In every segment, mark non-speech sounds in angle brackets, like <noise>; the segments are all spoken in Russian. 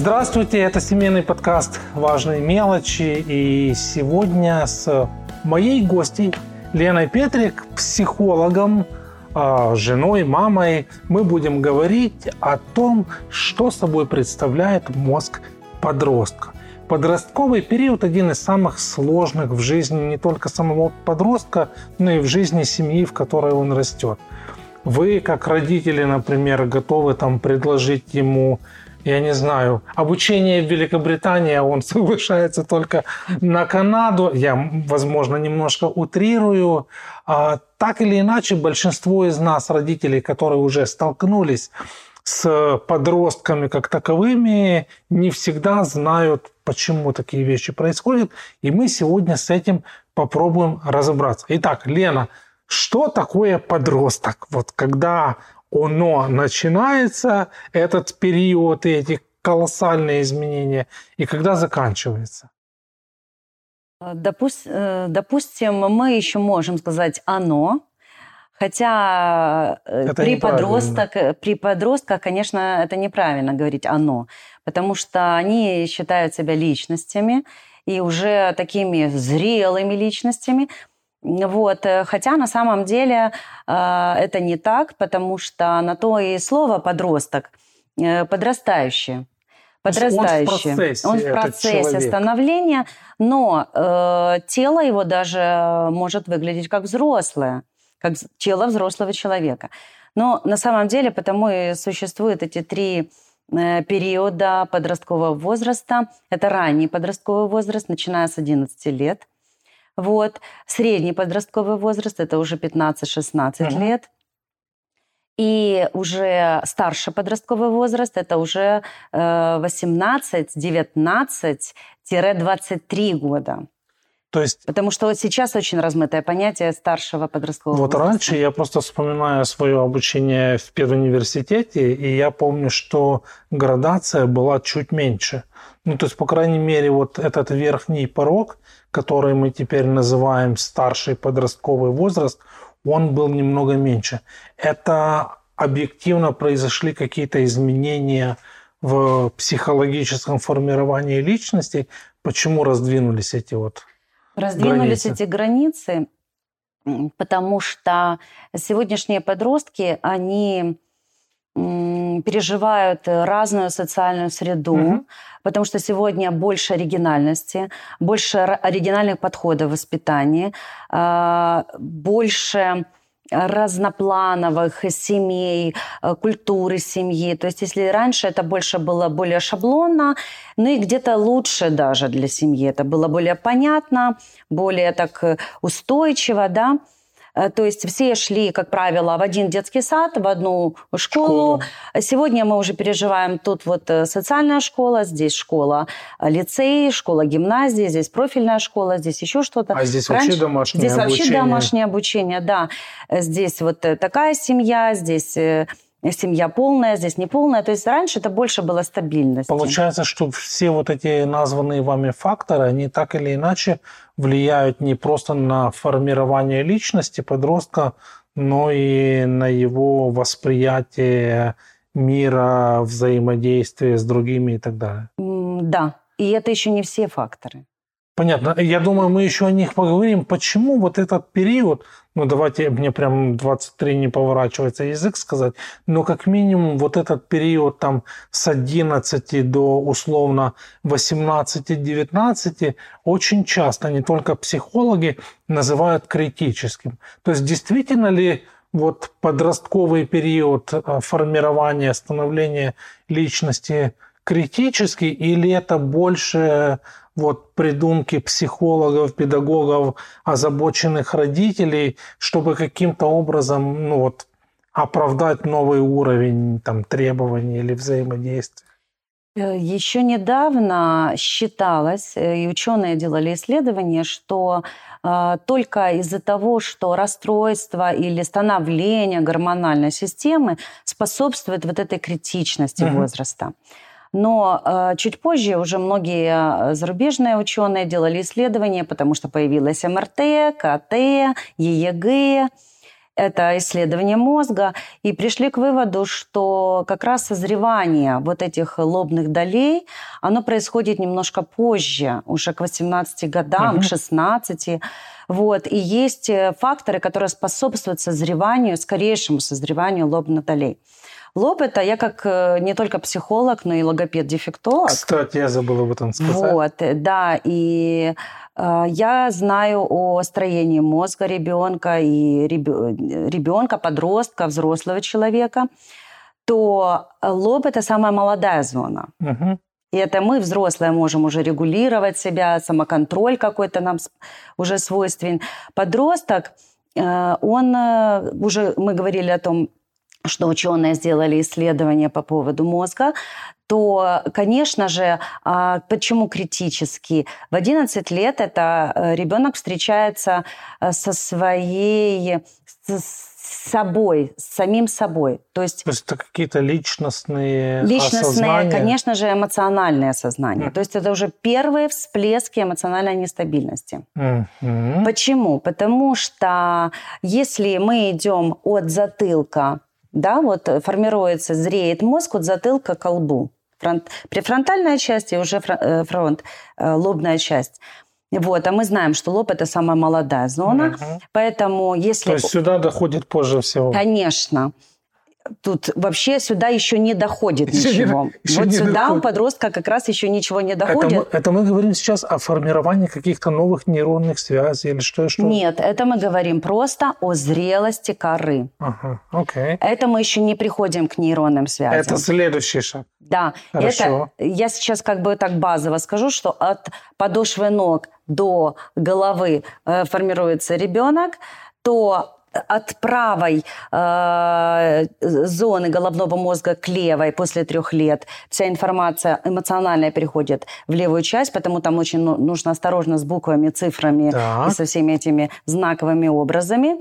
Здравствуйте, это семейный подкаст «Важные мелочи». И сегодня с моей гостьей Леной Петрик, психологом, а, женой, мамой, мы будем говорить о том, что собой представляет мозг подростка. Подростковый период один из самых сложных в жизни не только самого подростка, но и в жизни семьи, в которой он растет. Вы, как родители, например, готовы там предложить ему я не знаю, обучение в Великобритании, а он <laughs> соглашается только на Канаду. Я, возможно, немножко утрирую. А, так или иначе, большинство из нас, родителей, которые уже столкнулись с подростками как таковыми, не всегда знают, почему такие вещи происходят. И мы сегодня с этим попробуем разобраться. Итак, Лена, что такое подросток? Вот когда оно начинается, этот период и эти колоссальные изменения, и когда заканчивается? Допуст, э, допустим, мы еще можем сказать «оно», Хотя э, это при, подросток, при подростках, конечно, это неправильно говорить «оно», потому что они считают себя личностями и уже такими зрелыми личностями, вот. Э, хотя на самом деле э, это не так, потому что на то и слово подросток э, подрастающий. Подрастающий. Он в процессе, Он в процессе становления, но э, тело его даже может выглядеть как взрослое, как тело взрослого человека. Но на самом деле потому и существуют эти три периода подросткового возраста. Это ранний подростковый возраст, начиная с 11 лет – вот. Средний подростковый возраст – это уже 15-16 угу. лет. И уже старший подростковый возраст – это уже 18-19-23 года. То есть... Потому что вот сейчас очень размытое понятие старшего подросткового Вот возраста. раньше я просто вспоминаю свое обучение в педуниверситете, и я помню, что градация была чуть меньше. Ну, то есть, по крайней мере, вот этот верхний порог, который мы теперь называем старший подростковый возраст, он был немного меньше. Это объективно произошли какие-то изменения в психологическом формировании личности. Почему раздвинулись эти вот Раздвинулись границы? эти границы, потому что сегодняшние подростки, они переживают разную социальную среду, угу. потому что сегодня больше оригинальности, больше оригинальных подходов в воспитании, а, больше разноплановых семей, э, культуры семьи. То есть если раньше это больше было более шаблонно, ну и где-то лучше даже для семьи, это было более понятно, более так э, устойчиво, да, Э, то есть все шли, как правило, в один детский сад, в одну школу. школу. Сегодня мы уже переживаем тут вот э, социальная школа, здесь школа э, лицей, школа гимназии, здесь профильная школа, здесь еще что-то. А здесь Раньше... вообще домашнее здесь обучение? Здесь вообще домашнее обучение, да. Здесь вот такая семья, здесь семья полная, здесь не полная. То есть раньше это больше было стабильность. Получается, что все вот эти названные вами факторы, они так или иначе влияют не просто на формирование личности подростка, но и на его восприятие мира, взаимодействие с другими и так далее. Да, и это еще не все факторы. Понятно. Я думаю, мы еще о них поговорим. Почему вот этот период, ну давайте мне прям 23 не поворачивается язык сказать, но как минимум вот этот период там с 11 до условно 18-19 очень часто не только психологи называют критическим. То есть действительно ли вот подростковый период э, формирования, становления личности критический, или это больше вот придумки психологов, педагогов, озабоченных родителей, чтобы каким-то образом ну, вот, оправдать новый уровень там, требований или взаимодействия? Э, Еще недавно считалось, э, и ученые делали исследования, что э, только из-за того, что расстройство или становление гормональной системы способствует вот этой критичности угу. возраста. Но э, чуть позже уже многие э, зарубежные ученые делали исследования, потому что появилась МРТ, КТ, ЕЕГ. это исследование мозга, и пришли к выводу, что как раз созревание вот этих лобных долей, оно происходит немножко позже, уже к 18 годам, угу. к 16. Вот. И есть э, факторы, которые способствуют созреванию, скорейшему созреванию лобных долей. Лоб это я как э, не только психолог, но и логопед-дефектолог. Кстати, я забыла об этом сказать. Вот, да, и э, я знаю о строении мозга ребенка и ребенка, подростка, взрослого человека, то лоб это самая молодая зона. Угу. И это мы, взрослые, можем уже регулировать себя, самоконтроль какой-то нам уже свойственен. Подросток, э, он уже, мы говорили о том, что ученые сделали исследования по поводу мозга, то, конечно же, а, почему критически? В 11 лет это э, ребенок встречается э, со своей, с собой, с самим собой. То есть, То есть это какие-то личностные Личностные, осознания. конечно же, эмоциональное сознание. Mm. То есть это уже первые всплески эмоциональной нестабильности. Mm-hmm. Почему? Потому что если мы идем от затылка да, вот э, формируется, зреет мозг от затылка к лбу. Фронт, префронтальная часть и уже э, фронт, э, лобная часть. Вот, а мы знаем, что лоб это самая молодая зона, угу. поэтому если... То есть сюда доходит позже всего. Конечно тут вообще сюда еще не доходит еще ничего. <laughs> Не, еще вот не сюда доходит. у подростка как раз еще ничего не доходит. Это мы, это мы говорим сейчас о формировании каких-то новых нейронных связей или что? что? Нет, это мы говорим просто о зрелости коры. Ага, окей. Это мы еще не приходим к нейронным связям. Это следующий шаг. Да, Хорошо. это я сейчас как бы так базово скажу, что от подошвы ног до головы э, формируется ребенок, то от правой э, зоны головного мозга к левой после трех лет вся информация эмоциональная переходит в левую часть, потому там очень ну, нужно осторожно с буквами, цифрами так. и со всеми этими знаковыми образами.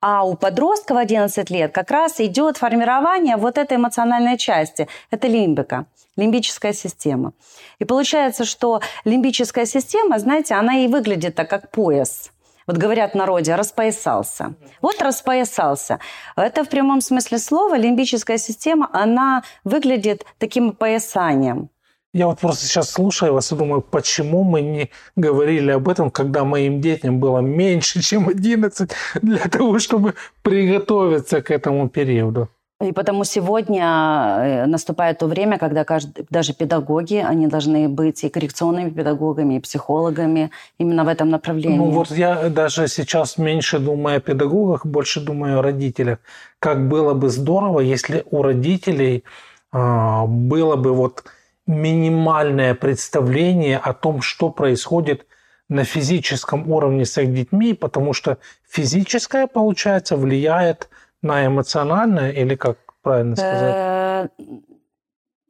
А у подростка в 11 лет как раз идет формирование вот этой эмоциональной части. Это лимбика, лимбическая система. И получается, что лимбическая система, знаете, она и выглядит так, как пояс – вот говорят в народе, распоясался. Вот распоясался. Это в прямом смысле слова лимбическая система, она выглядит таким поясанием. Я вот просто сейчас слушаю вас и думаю, почему мы не говорили об этом, когда моим детям было меньше, чем 11, для того, чтобы приготовиться к этому периоду. И потому сегодня э, наступает то время, когда каждый, даже педагоги, они должны быть и коррекционными педагогами, и психологами именно в этом направлении. Ну вот я даже сейчас меньше думаю о педагогах, больше думаю о родителях. Как было бы здорово, если у родителей э, было бы вот минимальное представление о том, что происходит на физическом уровне с их детьми, потому что физическое, получается, влияет на эмоциональное или как правильно сказать? Э,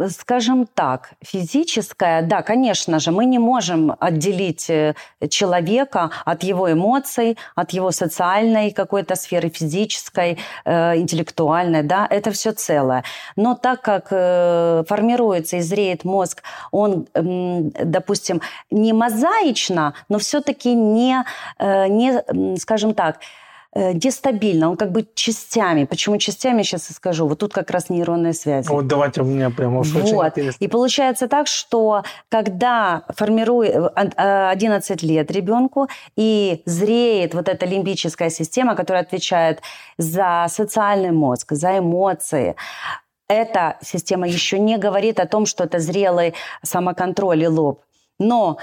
скажем так, физическое, да, конечно же, мы не можем отделить э, человека от его эмоций, от его социальной какой-то сферы, физической, э, интеллектуальной, да, это все целое. Но так как формируется и зреет мозг, он, допустим, не мозаично, но все-таки не, не, скажем так, дестабильно, он как бы частями. Почему частями, сейчас и скажу. Вот тут как раз нейронные связи. Вот давайте у меня прямо вот. очень И получается так, что когда формирует 11 э, лет ребенку и зреет вот эта лимбическая система, которая отвечает за социальный мозг, за эмоции, эта система еще не говорит о том, что это зрелый самоконтроль и лоб. Но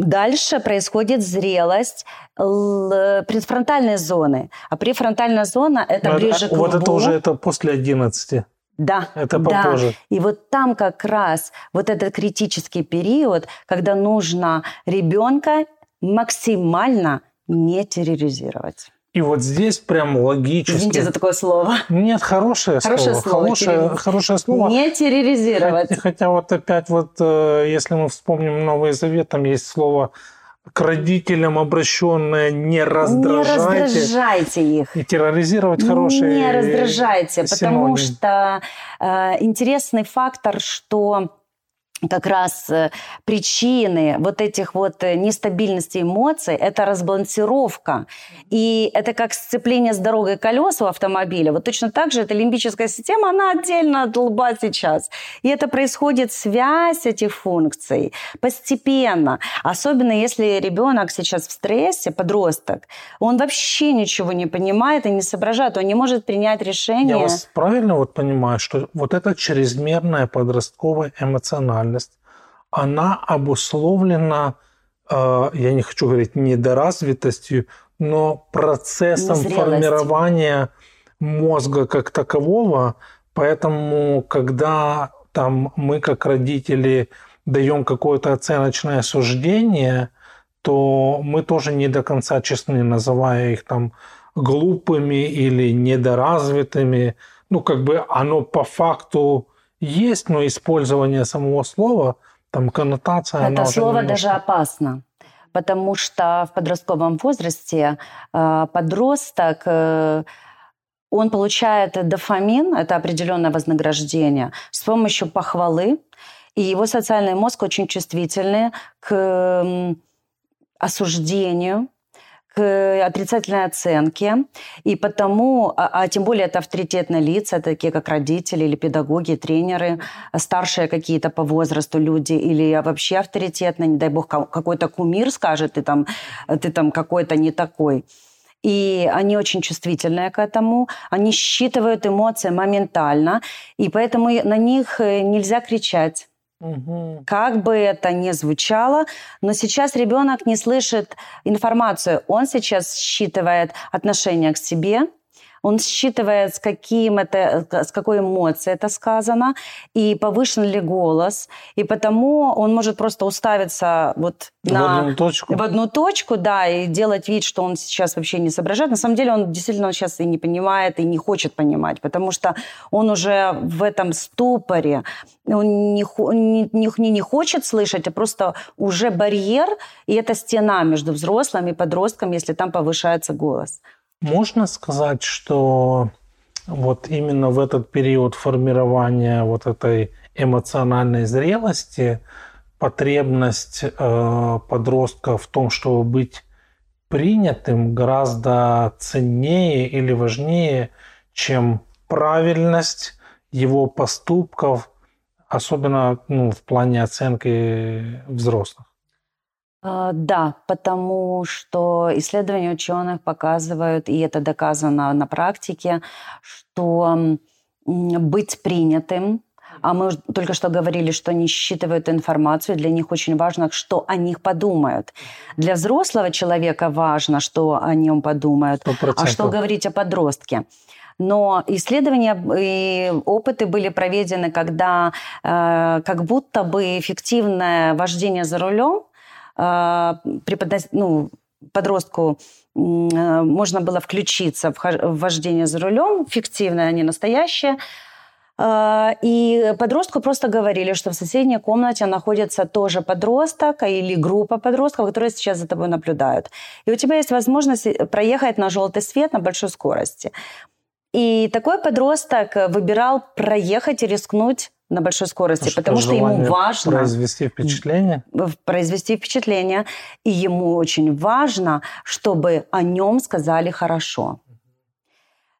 Дальше происходит зрелость предфронтальной зоны. А префронтальная зона – это Но ближе это, к Вот это уже это после 11. Да, это попозже. Да. И вот там как раз вот этот критический период, когда нужно ребенка максимально не терроризировать. И вот здесь прям логически... Извините за такое слово. Нет, хорошее, хорошее слово. слово. Хорошее, хорошее слово. Не терроризировать. Хотя, хотя вот опять вот, э, если мы вспомним Новый Завет, там есть слово к родителям обращенное «не раздражайте». Не раздражайте их. И терроризировать хорошие Не раздражайте, синоним. потому что э, интересный фактор, что как раз э, причины вот этих вот э, нестабильности эмоций – это разбалансировка. И это как сцепление с дорогой колес у автомобиля. Вот точно так же эта лимбическая система, она отдельно от лба сейчас. И это происходит связь этих функций постепенно. Особенно если ребенок сейчас в стрессе, подросток, он вообще ничего не понимает и не соображает, он не может принять решение. Я вас правильно вот понимаю, что вот эта чрезмерная подростковая эмоциональность эмоциональность, она обусловлена, э, я не хочу говорить недоразвитостью, но процессом формирования мозга как такового. Поэтому, когда там мы как родители даем какое-то оценочное суждение, то мы тоже не до конца честны, называя их там глупыми или недоразвитыми. Ну, как бы оно по факту есть, но использование самого слова, там коннотация... Это слово немножко... даже опасно потому что в подростковом возрасте э, подросток э, он получает дофамин, это определенное вознаграждение, с помощью похвалы, и его социальный мозг очень чувствительный к осуждению, к отрицательной оценке, и потому, а, а тем более это авторитетные лица, такие как родители или педагоги, тренеры, старшие какие-то по возрасту люди, или вообще авторитетные, не дай бог, какой-то кумир скажет, ты там, ты там какой-то не такой. И они очень чувствительные к этому, они считывают эмоции моментально, и поэтому на них э, нельзя кричать Угу. Как бы это ни звучало, но сейчас ребенок не слышит информацию. Он сейчас считывает отношение к себе, он считывает, с, каким это, с какой эмоцией это сказано, и повышен ли голос. И потому он может просто уставиться вот в на, одну точку. В одну точку, да, и делать вид, что он сейчас вообще не соображает. На самом деле он действительно сейчас и не понимает, и не хочет понимать, потому что он уже в этом ступоре. Он не, не, не, не хочет слышать, а просто уже барьер, и это стена между взрослым и подростком, если там повышается голос. Можно сказать, что вот именно в этот период формирования вот этой эмоциональной зрелости потребность э, подростка в том, чтобы быть принятым, гораздо ценнее или важнее, чем правильность его поступков, особенно ну, в плане оценки взрослых. А, да, потому что исследования ученых показывают, и это доказано на практике, что быть принятым, а мы только что говорили, что они считывают информацию, для них очень важно, что о них подумают. Для взрослого человека важно, что о нем подумают. 100%. А что говорить о подростке? Но исследования и опыты были проведены, когда э, как будто бы эффективное вождение за рулем преподнос... ну, подростку а, можно было включиться в вождение за рулем, фиктивное, а не настоящее. А, и подростку просто говорили, что в соседней комнате находится тоже подросток или группа подростков, которые сейчас за тобой наблюдают. И у тебя есть возможность проехать на желтый свет на большой скорости. И такой подросток выбирал проехать и рискнуть на большой скорости, а потому что, что ему важно произвести впечатление. Произвести впечатление, и ему очень важно, чтобы о нем сказали хорошо.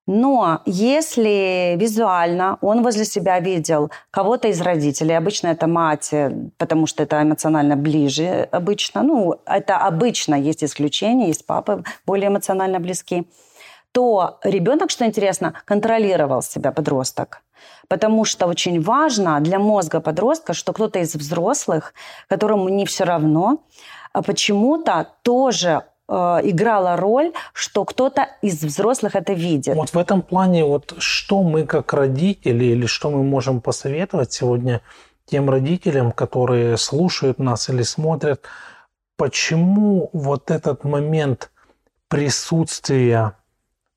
Но если визуально он возле себя видел кого-то из родителей, обычно это мать, потому что это эмоционально ближе обычно, ну, это обычно, есть исключения, есть папы более эмоционально близки, то ребенок, что интересно, контролировал себя, подросток. Потому что очень важно для мозга подростка, что кто-то из взрослых, которому не все равно, а почему-то тоже э, играла роль, что кто-то из взрослых это видит. Вот в этом плане, вот что мы как родители или что мы можем посоветовать сегодня тем родителям, которые слушают нас или смотрят, почему вот этот момент присутствия,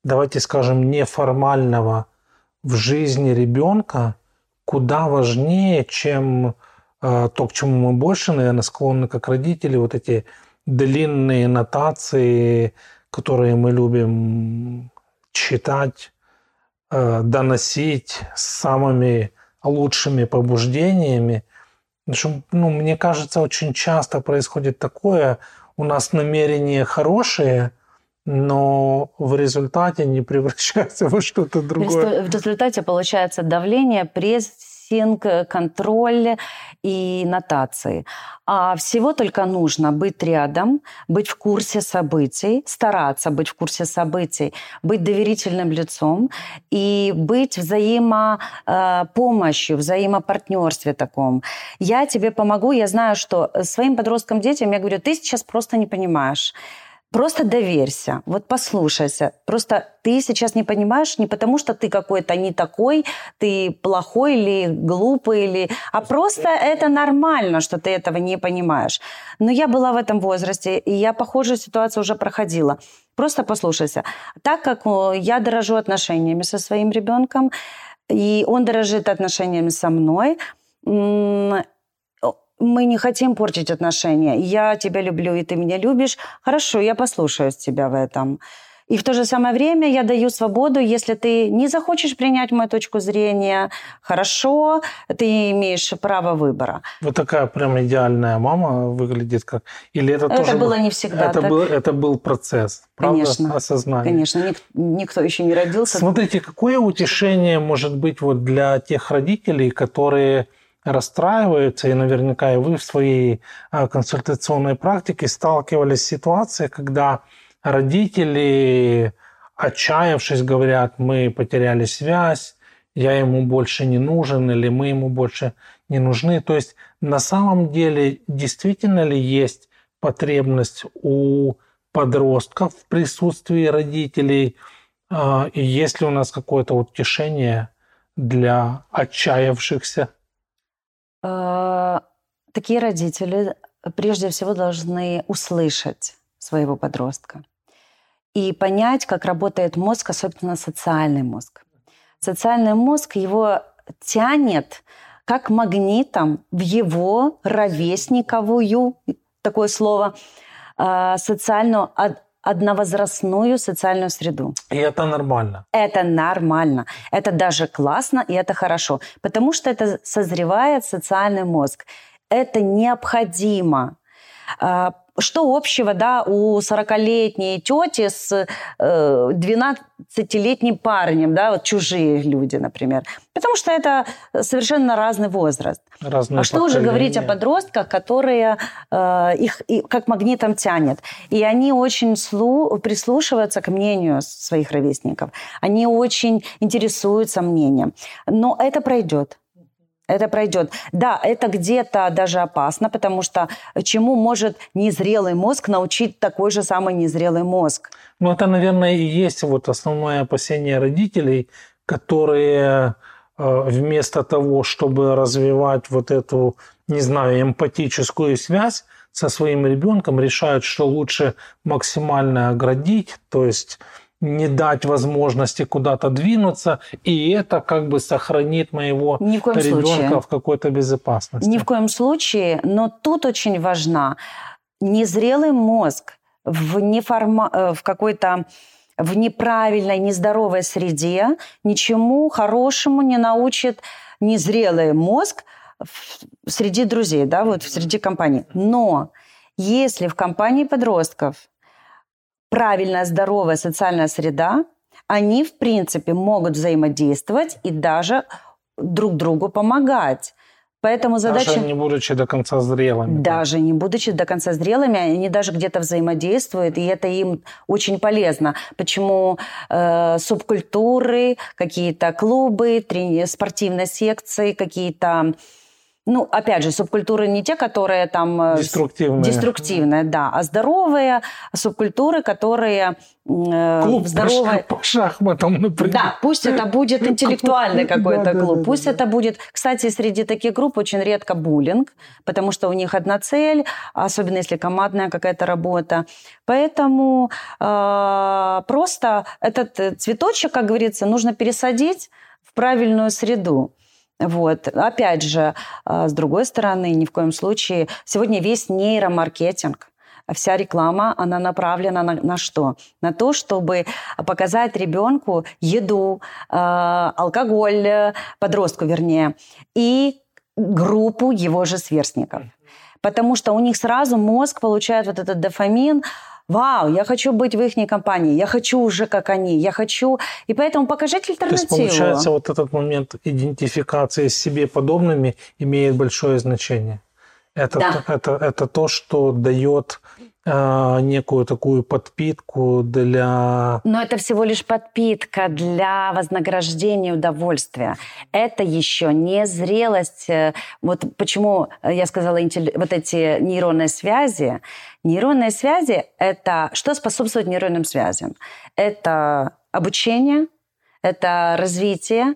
давайте скажем, неформального в жизни ребенка куда важнее, чем э, то, к чему мы больше, наверное, склонны как родители, вот эти длинные нотации, которые мы любим читать, э, доносить с самыми лучшими побуждениями. Ну, мне кажется, очень часто происходит такое, у нас намерения хорошие, но в результате не превращается во что-то другое. В результате получается давление, прессинг, контроль и нотации. А всего только нужно быть рядом, быть в курсе событий, стараться быть в курсе событий, быть доверительным лицом и быть взаимопомощью, взаимопартнерстве таком. Я тебе помогу, я знаю, что своим подросткам, детям я говорю, ты сейчас просто не понимаешь. Просто доверься, вот послушайся. Просто ты сейчас не понимаешь не потому, что ты какой-то не такой, ты плохой или глупый, или... а просто это нормально, что ты этого не понимаешь. Но я была в этом возрасте, и я похожую ситуацию уже проходила. Просто послушайся. Так как я дорожу отношениями со своим ребенком, и он дорожит отношениями со мной, мы не хотим портить отношения. Я тебя люблю, и ты меня любишь. Хорошо, я послушаюсь тебя в этом. И в то же самое время я даю свободу, если ты не захочешь принять мою точку зрения, хорошо, ты имеешь право выбора. Вот такая прям идеальная мама выглядит как... Или это, это тоже... было не всегда это так. Был, это был процесс, правда? Конечно. Осознание. Конечно, ник- никто еще не родился. Смотрите, какое утешение может быть вот для тех родителей, которые расстраиваются, и наверняка и вы в своей а, консультационной практике сталкивались с ситуацией, когда родители, отчаявшись, говорят, мы потеряли связь, я ему больше не нужен или мы ему больше не нужны. То есть на самом деле действительно ли есть потребность у подростков в присутствии родителей, а, и есть ли у нас какое-то утешение для отчаявшихся? Э, такие родители прежде всего должны услышать своего подростка и понять, как работает мозг, особенно социальный мозг. Социальный мозг его тянет как магнитом в его ровесниковую, такое слово, э, социальную одновозрастную социальную среду. И это нормально. Это нормально. Это даже классно, и это хорошо. Потому что это созревает социальный мозг. Это необходимо. Что общего да, у 40-летней тети с 12-летним э, парнем, да, вот чужие люди, например. Потому что это совершенно разный возраст. Разные а что уже говорить о подростках, которые э, их и, как магнитом тянет. И они очень слу, прислушиваются к мнению своих ровесников. Они очень интересуются мнением. Но это пройдет. Это пройдет. Да, это где-то даже опасно, потому что чему может незрелый мозг научить такой же самый незрелый мозг? Ну, это, наверное, и есть вот основное опасение родителей, которые э, вместо того, чтобы развивать вот эту, не знаю, эмпатическую связь со своим ребенком, решают, что лучше максимально оградить, то есть не дать возможности куда-то двинуться, и это как бы сохранит моего Ни в ребенка случае. в какой-то безопасности. Ни в коем случае, но тут очень важна незрелый мозг в, неформа... Э, в какой-то в неправильной, нездоровой среде ничему хорошему не научит незрелый мозг среди друзей, да, вот среди компаний. Но если в компании подростков правильная, здоровая социальная среда, они, в принципе, могут взаимодействовать и даже друг другу помогать. Поэтому задача... Даже не будучи до конца зрелыми. Даже не будучи до конца зрелыми, они даже где-то взаимодействуют, и это им очень полезно. Почему э, субкультуры, какие-то клубы, трени... спортивные секции, какие-то ну, опять же, субкультуры не те, которые там... Э, деструктивные. Деструктивные, да. А здоровые субкультуры, которые... Э, клуб здоровые... по шахматам, например. Да, пусть это будет <laughs> интеллектуальный какой-то клуб. Пусть это будет... Кстати, среди таких групп очень редко буллинг, потому что у них одна цель, особенно если командная какая-то работа. Поэтому э, просто этот э, цветочек, как говорится, нужно пересадить в правильную среду. Вот. Опять же, а, с другой стороны, ни в коем случае... Сегодня весь нейромаркетинг, вся реклама, она направлена на, на что? На то, чтобы показать ребенку еду, э, алкоголь, подростку вернее, и группу его же сверстников. Потому что у них сразу мозг получает вот этот дофамин, вау, я хочу быть в их компании, я хочу уже как они, я хочу... И поэтому покажите альтернативу. То есть, получается, вот этот момент идентификации с себе подобными имеет большое значение. Это, да. это, это то, что дает некую такую подпитку для... Но это всего лишь подпитка для вознаграждения удовольствия. Это еще не зрелость. Э, вот почему я сказала вот эти нейронные связи. Нейронные связи – это что способствует нейронным связям? Это обучение, это развитие.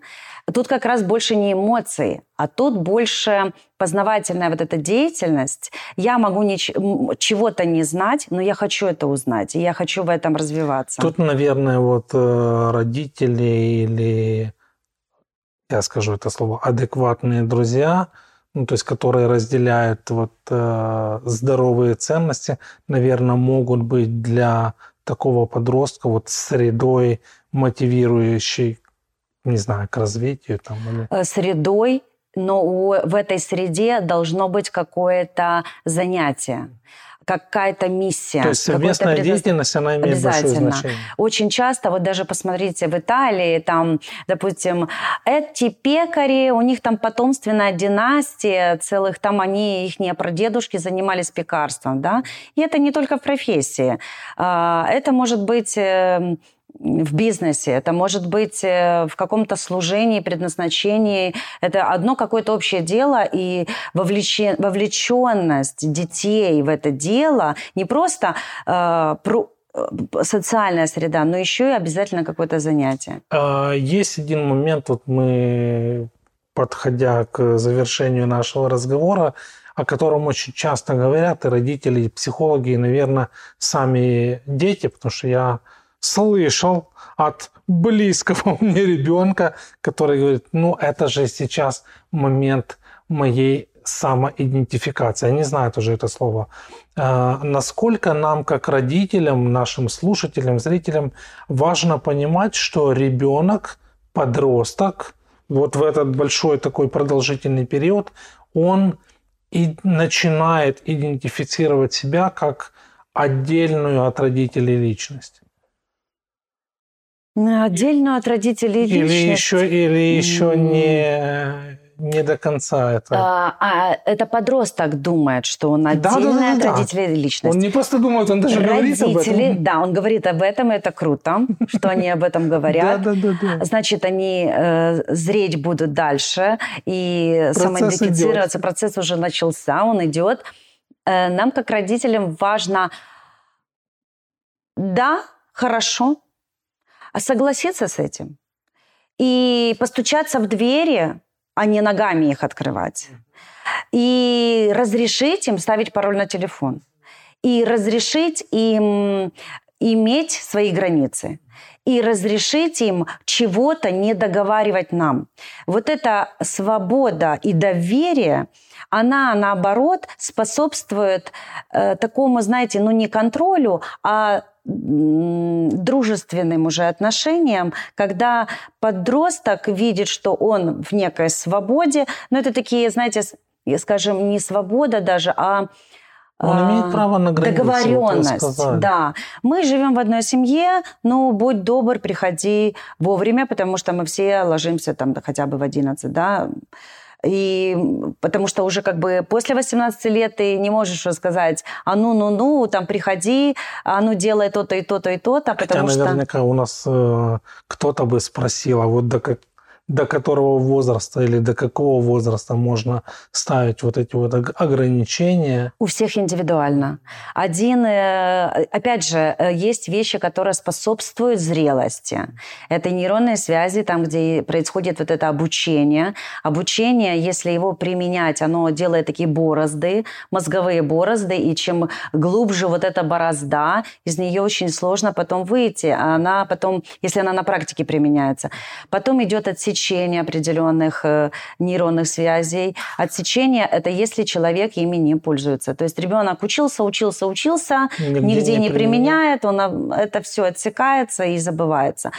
Тут как раз больше не эмоции, а тут больше познавательная вот эта деятельность. Я могу нич- чего-то не знать, но я хочу это узнать, и я хочу в этом развиваться. Тут, наверное, вот э, родители или, я скажу это слово, адекватные друзья, ну, то есть которые разделяют вот э, здоровые ценности, наверное, могут быть для такого подростка вот средой мотивирующей, не знаю, к развитию там или... Э, средой, но у, в этой среде должно быть какое-то занятие какая-то миссия. То есть совместная предо... деятельность, она имеет большое значение. Очень часто, вот даже посмотрите, в Италии, там, допустим, эти пекари, у них там потомственная династия, целых там они, их не прадедушки занимались пекарством, да, и это не только в профессии. А, это может быть эм, в бизнесе, это может быть э, в каком-то служении, предназначении. Это одно какое-то общее дело, и вовлечен, вовлеченность детей в это дело не просто э, про, э, социальная среда, но еще и обязательно какое-то занятие. А, есть один момент, вот мы, подходя к завершению нашего разговора, о котором очень часто говорят и родители, и психологи, и, наверное, сами дети, потому что я слышал от близкого <laughs> мне ребенка, который говорит, ну это же сейчас момент моей самоидентификации. Я не знаю тоже это слово. А, насколько нам, как родителям, нашим слушателям, зрителям, важно понимать, что ребенок, подросток, вот в этот большой такой продолжительный период, он и начинает идентифицировать себя как отдельную от родителей личность. Отдельную от родителей или личность. Еще, или еще не, не до конца это. А, а это подросток думает, что он отдельная да, да, да, от родителей да. личность. Он не просто думает, он даже Родители, говорит об этом. Да, он говорит об этом, это круто, что они об этом <laughs> говорят. Да, да, да. Значит, они э, зреть будут дальше и самоидентифицироваться. Процесс уже начался, он идет. Э, нам, как родителям, важно, да, хорошо, согласиться с этим и постучаться в двери, а не ногами их открывать. И разрешить им ставить пароль на телефон. И разрешить им иметь свои границы. И разрешить им чего-то не договаривать нам. Вот эта свобода и доверие, она, наоборот, способствует э, такому, знаете, ну не контролю, а дружественным уже отношениям, когда подросток видит, что он в некой свободе, но это такие, знаете, скажем, не свобода даже, а он имеет право на границы, договоренность. Да. Мы живем в одной семье, но будь добр, приходи вовремя, потому что мы все ложимся там хотя бы в 11, да. И потому что уже как бы после 18 лет ты не можешь сказать, а ну, ну, ну, там приходи, а ну делай то-то и то-то и то-то, потому Хотя, наверняка у нас э, кто-то бы спросил, а вот до, как, до которого возраста или до какого возраста можно ставить вот эти вот ограничения? У всех индивидуально. Один, э, опять же, э, есть вещи, которые способствуют зрелости. Это нейронные связи, там, где происходит вот это обучение. Обучение, если его применять, оно делает такие борозды, мозговые борозды, и чем глубже вот эта борозда, из нее очень сложно потом выйти. Она потом, если она на практике применяется, потом идет отсечение отсечение определенных э, нейронных связей. Отсечение – это если человек ими не пользуется. То есть ребенок учился, учился, учился, нигде, нигде не, не применяет, он, это все отсекается и забывается.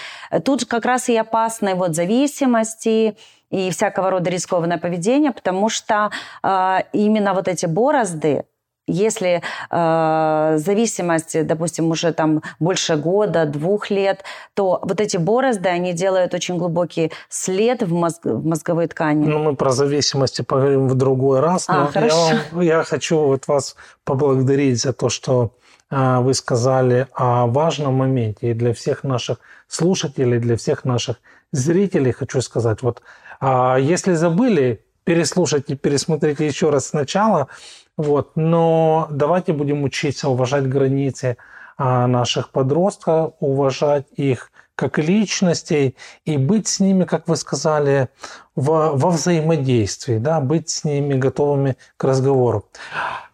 Тут как раз и опасные вот зависимости, и всякого рода рискованное поведение, потому что э, именно вот эти борозды, если э, зависимость, допустим, уже там больше года, двух лет, то вот эти борозды, они делают очень глубокий след в, мозг, в мозговой ткани. Ну, мы про зависимости поговорим в другой раз. А, но хорошо. Я, вам, я хочу вот вас поблагодарить за то, что э, вы сказали о важном моменте. И для всех наших слушателей, для всех наших зрителей хочу сказать, вот э, если забыли, переслушайте, пересмотрите еще раз сначала – вот. Но давайте будем учиться уважать границы а, наших подростков, уважать их как личностей и быть с ними, как вы сказали, во, во взаимодействии, да, быть с ними готовыми к разговору.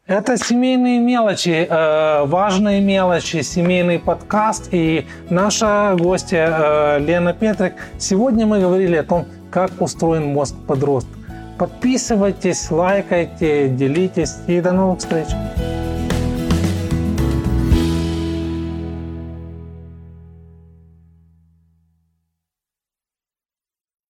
Это семейные мелочи, э, важные мелочи, семейный подкаст и наша гостья э, Лена Петрик. Сегодня мы говорили о том, как устроен мозг подростка. Подписывайтесь, лайкайте, делитесь и до новых встреч.